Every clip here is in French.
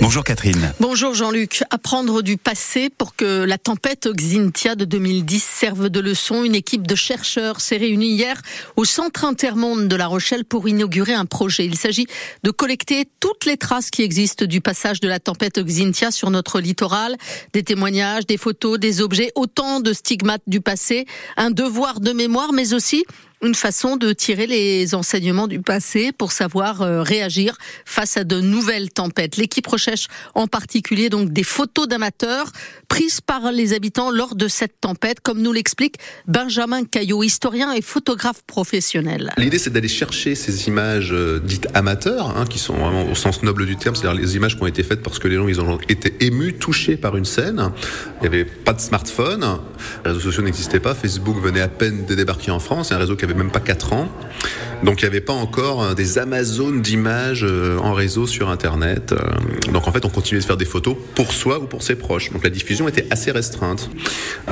Bonjour Catherine. Bonjour Jean-Luc. Apprendre du passé pour que la tempête Xintia de 2010 serve de leçon. Une équipe de chercheurs s'est réunie hier au Centre Intermonde de La Rochelle pour inaugurer un projet. Il s'agit de collecter toutes les traces qui existent du passage de la tempête Xintia sur notre littoral. Des témoignages, des photos, des objets, autant de stigmates du passé. Un devoir de mémoire, mais aussi une façon de tirer les enseignements du passé pour savoir euh, réagir face à de nouvelles tempêtes. L'équipe recherche en particulier donc des photos d'amateurs prises par les habitants lors de cette tempête, comme nous l'explique Benjamin Caillot, historien et photographe professionnel. L'idée, c'est d'aller chercher ces images euh, dites amateurs, hein, qui sont vraiment au sens noble du terme, c'est-à-dire les images qui ont été faites parce que les gens ils ont été émus, touchés par une scène. Il n'y avait pas de smartphone, les réseaux sociaux n'existaient pas, Facebook venait à peine de débarquer en France, un réseau avait même pas 4 ans. Donc il n'y avait pas encore euh, des Amazones d'images euh, en réseau sur Internet. Euh, donc en fait, on continuait de faire des photos pour soi ou pour ses proches. Donc la diffusion était assez restreinte.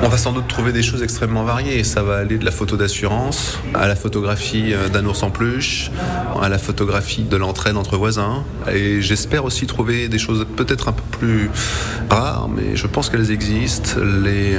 On va sans doute trouver des choses extrêmement variées. Ça va aller de la photo d'assurance à la photographie d'un ours en peluche, à la photographie de l'entraide entre voisins. Et j'espère aussi trouver des choses peut-être un peu plus rares, mais je pense qu'elles existent. Les,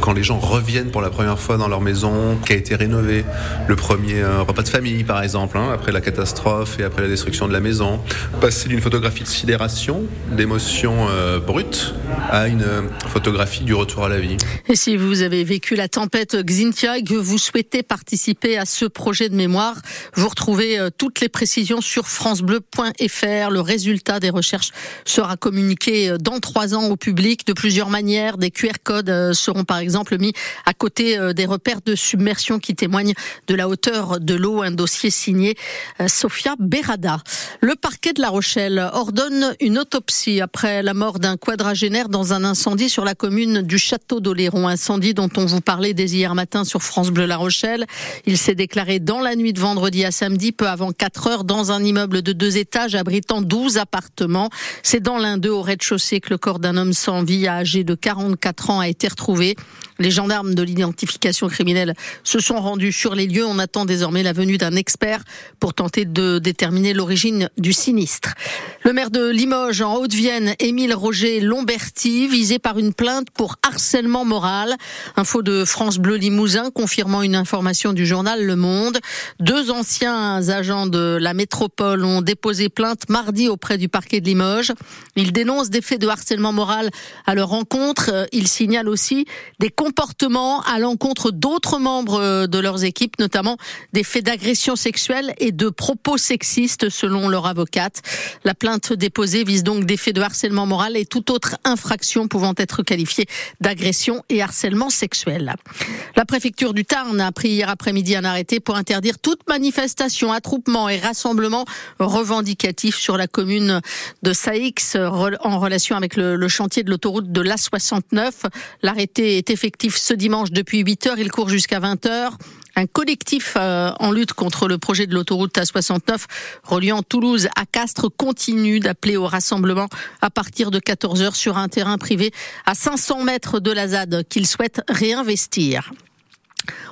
quand les gens reviennent pour la première fois dans leur maison qui a été rénovée, le premier repas de famille par exemple, hein, après la catastrophe et après la destruction de la maison. Passer d'une photographie de sidération, d'émotion euh, brute, à une photographie du retour à la vie. Et si vous avez vécu la tempête Xintia et que vous souhaitez participer à ce projet de mémoire, vous retrouvez euh, toutes les précisions sur francebleu.fr. Le résultat des recherches sera communiqué euh, dans trois ans au public de plusieurs manières. Des QR codes seront par exemple mis à côté des repères de submersion qui témoignent de la hauteur de l'eau. Un dossier signé euh, Sofia Berada. Le parquet de La Rochelle ordonne une autopsie après la mort d'un quadragénaire dans un incendie sur la commune du Château d'Oléron. Incendie dont on vous parlait dès hier matin sur France Bleu La Rochelle. Il s'est déclaré dans la nuit de vendredi à samedi, peu avant 4 heures, dans un immeuble de deux étages abritant 12 appartements. C'est dans l'un d'eux, au rez-de-chaussée, que le corps d'un homme sans vie, âgé de 44 ans, a été retrouvé. Les gendarmes de l'identification criminelle se sont rendus sur les lieux. On attend désormais la venue d'un expert pour tenter de déterminer l'origine du sinistre. Le maire de Limoges, en Haute-Vienne, Émile Roger Lomberti, visé par une plainte pour harcèlement moral. Info de France Bleu Limousin, confirmant une information du journal Le Monde. Deux anciens agents de la métropole ont déposé plainte mardi auprès du parquet de Limoges. Ils dénoncent des faits de harcèlement moral à leur rencontre. Ils signalent aussi des comportements à l'encontre d'autres membres de leurs équipes, notamment des faits d'agression sexuelle et de propos sexistes, selon leur avocate. La plainte déposée vise donc des faits de harcèlement moral et toute autre infraction pouvant être qualifiée d'agression et harcèlement sexuel. La préfecture du Tarn a pris hier après-midi un arrêté pour interdire toute manifestation, attroupement et rassemblement revendicatif sur la commune de Saïx en relation avec le, le chantier de l'autoroute de l'A69. L'arrêté est ce dimanche depuis 8 heures. Il court jusqu'à 20 heures. Un collectif euh, en lutte contre le projet de l'autoroute A69 reliant Toulouse à Castres continue d'appeler au rassemblement à partir de 14h sur un terrain privé à 500 mètres de la ZAD qu'il souhaite réinvestir.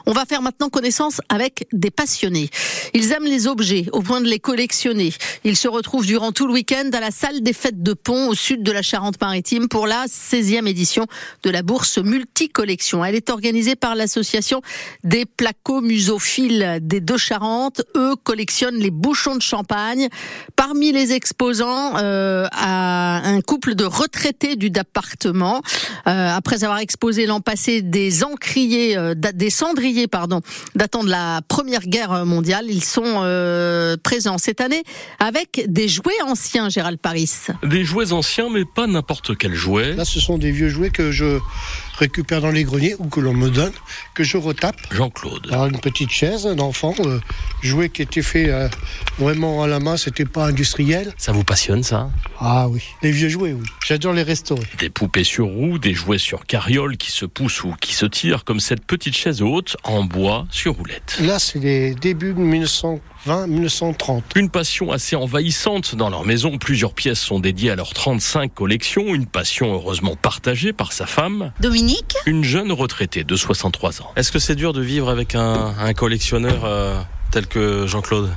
On va faire maintenant connaissance avec des passionnés. Ils aiment les objets au point de les collectionner. Ils se retrouvent durant tout le week-end à la salle des fêtes de Pont au sud de la Charente-Maritime pour la 16e édition de la bourse multicollection. Elle est organisée par l'association des placo-musophiles des deux Charentes. Eux collectionnent les bouchons de champagne. Parmi les exposants, euh, à un couple de retraités du département. Euh, après avoir exposé l'an passé des encriers, euh, des cendriers, pardon, datant de la Première Guerre mondiale. Ils sont euh, présents cette année avec des jouets anciens, Gérald Paris. Des jouets anciens, mais pas n'importe quel jouet. Là, ce sont des vieux jouets que je récupère dans les greniers ou que l'on me donne, que je retape. Jean-Claude. Alors une petite chaise d'enfant, euh, jouet qui était fait euh, vraiment à la main, c'était pas industriel. Ça vous passionne ça? Ah oui, les vieux jouets, oui. J'adore les restaurer. Des poupées sur roues, des jouets sur carriole qui se poussent ou qui se tirent, comme cette petite chaise haute en bois sur roulette. Là, c'est les débuts de 1920, 1930. Une passion assez envahissante dans leur maison. Plusieurs pièces sont dédiées à leurs 35 collections. Une passion heureusement partagée par sa femme. Dominique Une jeune retraitée de 63 ans. Est-ce que c'est dur de vivre avec un, un collectionneur euh, tel que Jean-Claude?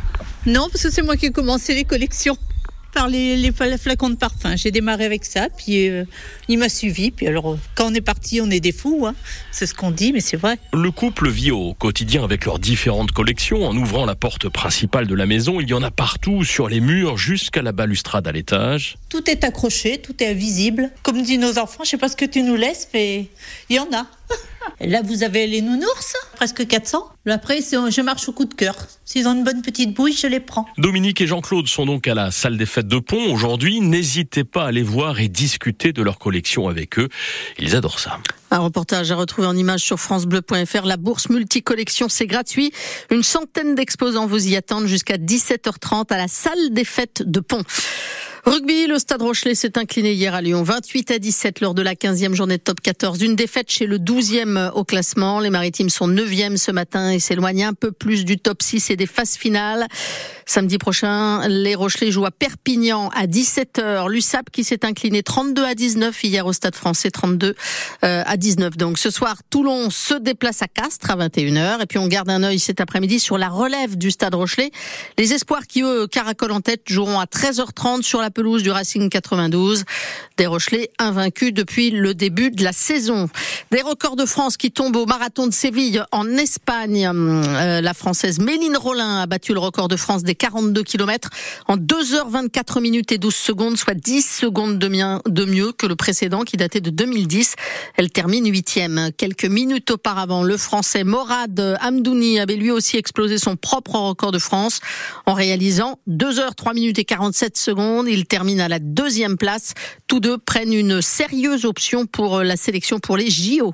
Non, parce que c'est moi qui ai commencé les collections. Par les, les flacons de parfum. J'ai démarré avec ça, puis euh, il m'a suivi. Puis alors, quand on est parti, on est des fous. Hein. C'est ce qu'on dit, mais c'est vrai. Le couple vit au quotidien avec leurs différentes collections. En ouvrant la porte principale de la maison, il y en a partout, sur les murs, jusqu'à la balustrade à l'étage. Tout est accroché, tout est visible. Comme disent nos enfants, je sais pas ce que tu nous laisses, mais il y en a. Là, vous avez les nounours, presque 400. Après, je marche au coup de cœur. S'ils ont une bonne petite bouille, je les prends. Dominique et Jean-Claude sont donc à la salle des fêtes de Pont aujourd'hui. N'hésitez pas à les voir et discuter de leur collection avec eux. Ils adorent ça. Un reportage à retrouver en image sur francebleu.fr. La bourse multicollection, c'est gratuit. Une centaine d'exposants vous y attendent jusqu'à 17h30 à la salle des fêtes de Pont. Rugby, le Stade Rochelet s'est incliné hier à Lyon, 28 à 17 lors de la 15e journée de top 14. Une défaite chez le 12e au classement. Les Maritimes sont 9e ce matin et s'éloignent un peu plus du top 6 et des phases finales. Samedi prochain, les Rochelais jouent à Perpignan à 17h. L'USAP qui s'est incliné 32 à 19 hier au Stade français, 32 euh, à 19. Donc ce soir, Toulon se déplace à Castres à 21h. Et puis on garde un œil cet après-midi sur la relève du Stade Rochelet. Les espoirs qui, eux, caracolent en tête, joueront à 13h30 sur la pelouse du Racing 92. Des Rochelais invaincus depuis le début de la saison. Des records de France qui tombent au marathon de Séville en Espagne. Euh, la Française Méline Rollin a battu le record de France des 42 km en 2h24 minutes et 12 secondes, soit 10 secondes de mieux que le précédent qui datait de 2010. Elle termine huitième. Quelques minutes auparavant, le Français Morad Amdouni avait lui aussi explosé son propre record de France en réalisant 2h3 minutes et 47 secondes. Termine à la deuxième place. Tous deux prennent une sérieuse option pour la sélection pour les JO.